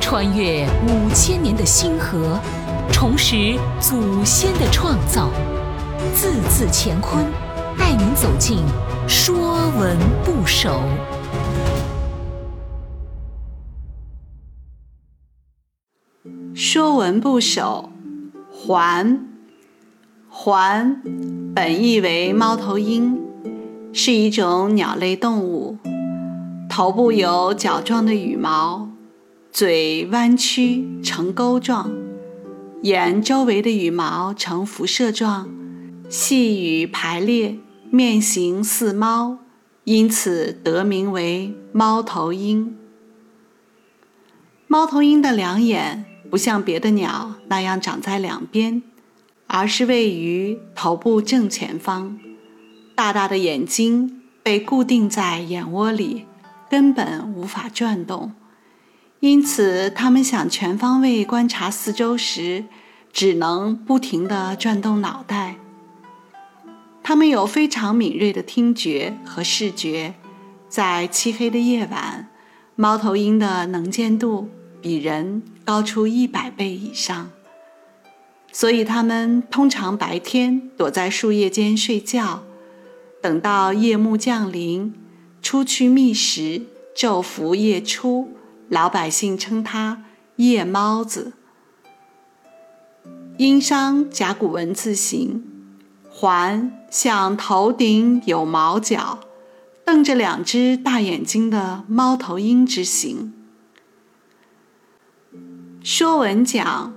穿越五千年的星河，重拾祖先的创造，字字乾坤，带您走进《说文不首》。《说文不首》还，还本意为猫头鹰，是一种鸟类动物，头部有角状的羽毛，嘴弯曲呈钩状，眼周围的羽毛呈辐射状，细羽排列，面形似猫，因此得名为猫头鹰。猫头鹰的两眼。不像别的鸟那样长在两边，而是位于头部正前方。大大的眼睛被固定在眼窝里，根本无法转动。因此，他们想全方位观察四周时，只能不停地转动脑袋。他们有非常敏锐的听觉和视觉，在漆黑的夜晚，猫头鹰的能见度。比人高出一百倍以上，所以它们通常白天躲在树叶间睡觉，等到夜幕降临，出去觅食，昼伏夜出。老百姓称它“夜猫子”。殷商甲骨文字形，环像头顶有毛角、瞪着两只大眼睛的猫头鹰之形。说文讲，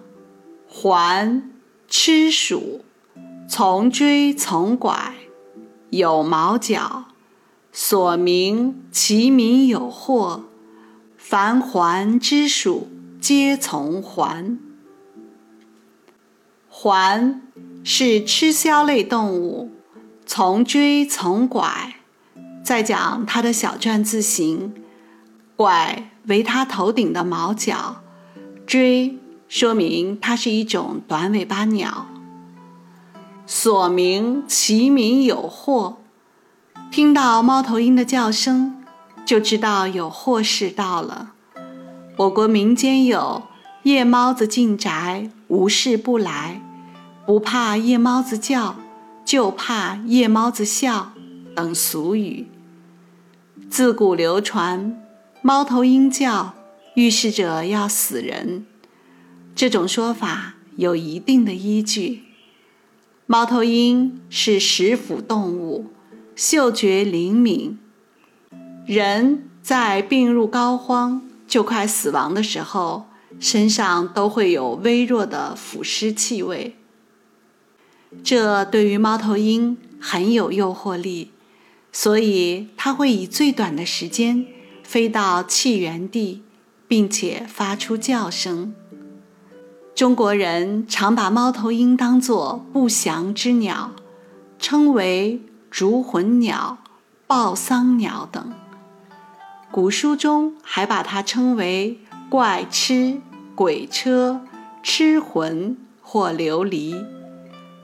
环吃鼠，从锥从拐，有毛角，所名其民有惑。凡环之属，皆从环。环是吃枭类动物，从锥从拐。再讲它的小篆字形，拐为它头顶的毛角。锥说明它是一种短尾巴鸟。所名其名有祸，听到猫头鹰的叫声，就知道有祸事到了。我国民间有“夜猫子进宅，无事不来”，不怕夜猫子叫，就怕夜猫子笑等俗语。自古流传，猫头鹰叫。预示着要死人，这种说法有一定的依据。猫头鹰是食腐动物，嗅觉灵敏。人在病入膏肓、就快死亡的时候，身上都会有微弱的腐尸气味，这对于猫头鹰很有诱惑力，所以它会以最短的时间飞到气源地。并且发出叫声。中国人常把猫头鹰当作不祥之鸟，称为逐魂鸟、报丧鸟等。古书中还把它称为怪痴、鬼车、痴魂或琉璃，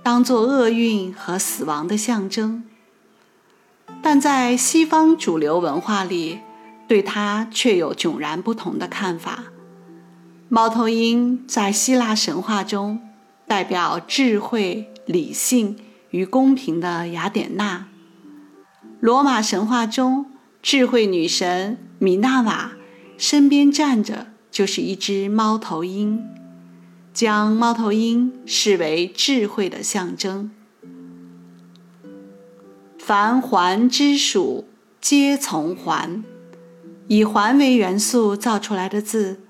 当作厄运和死亡的象征。但在西方主流文化里，对它却有迥然不同的看法。猫头鹰在希腊神话中代表智慧、理性与公平的雅典娜；罗马神话中，智慧女神米娜瓦身边站着就是一只猫头鹰，将猫头鹰视为智慧的象征。凡环之属，皆从环。以环为元素造出来的字，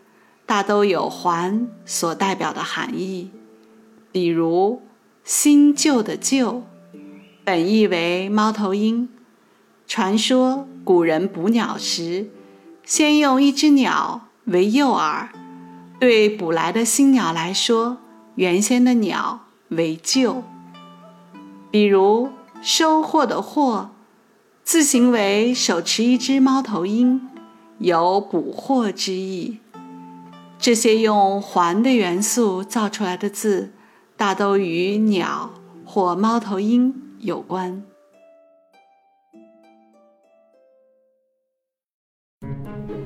大都有环所代表的含义。比如“新旧”的“旧”，本意为猫头鹰。传说古人捕鸟时，先用一只鸟为诱饵，对捕来的新鸟来说，原先的鸟为旧。比如“收获”的“获”，字形为手持一只猫头鹰。有捕获之意。这些用“环”的元素造出来的字，大都与鸟或猫头鹰有关。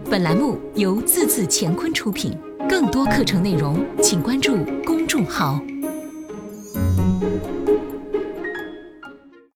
本栏目由字字乾坤出品，更多课程内容请关注公众号。